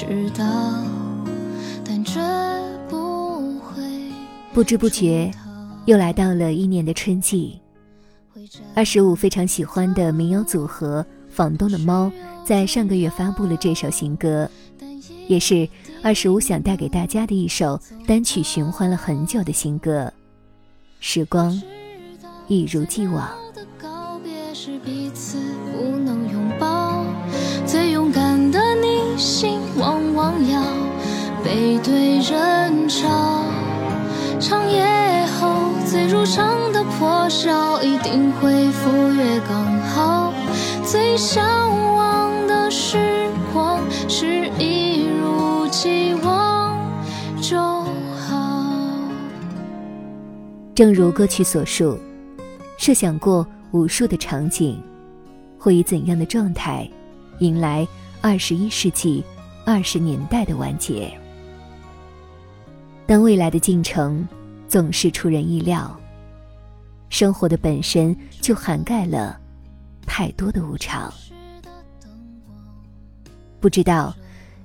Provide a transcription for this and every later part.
知道，但绝不会。不知不觉，又来到了一年的春季。二十五非常喜欢的民谣组合房东的猫，在上个月发布了这首新歌，也是二十五想带给大家的一首单曲循环了很久的新歌。时光一如既往。的告别是彼此不背对人潮。长夜后最如常的破晓，一定会赴约刚好。最向往的时光是一如既往就好。正如歌曲所述，设想过无数的场景，会以怎样的状态，迎来二十一世纪二十年代的完结？但未来的进程总是出人意料。生活的本身就涵盖了太多的无常。不知道，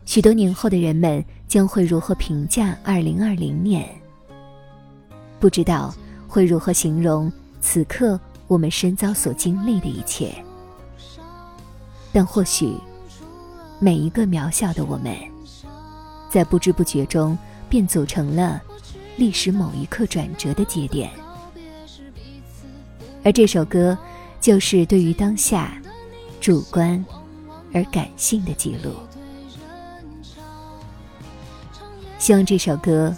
许多年后的人们将会如何评价二零二零年？不知道会如何形容此刻我们身遭所经历的一切？但或许，每一个渺小的我们，在不知不觉中便组成了历史某一刻转折的节点。而这首歌，就是对于当下主观而感性的记录。希望这首歌，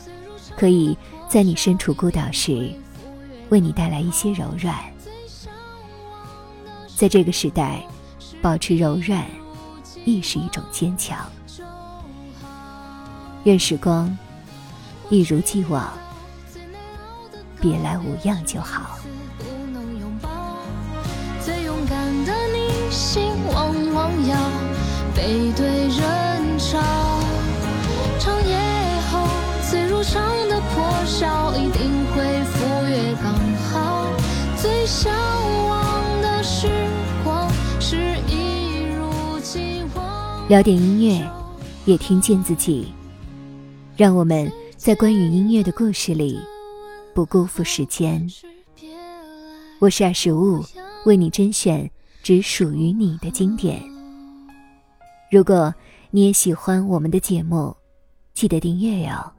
可以在你身处孤岛时，为你带来一些柔软。在这个时代，保持柔软，亦是一种坚强。愿时光一如既往，别来无恙就好。最勇敢的你心往往要背对人潮。长夜后最如常的破晓，一定会赴约刚好。最向往的时光是一如既往。聊点音乐，也听见自己。让我们在关于音乐的故事里，不辜负时间。我是二十五，为你甄选只属于你的经典。如果你也喜欢我们的节目，记得订阅哟。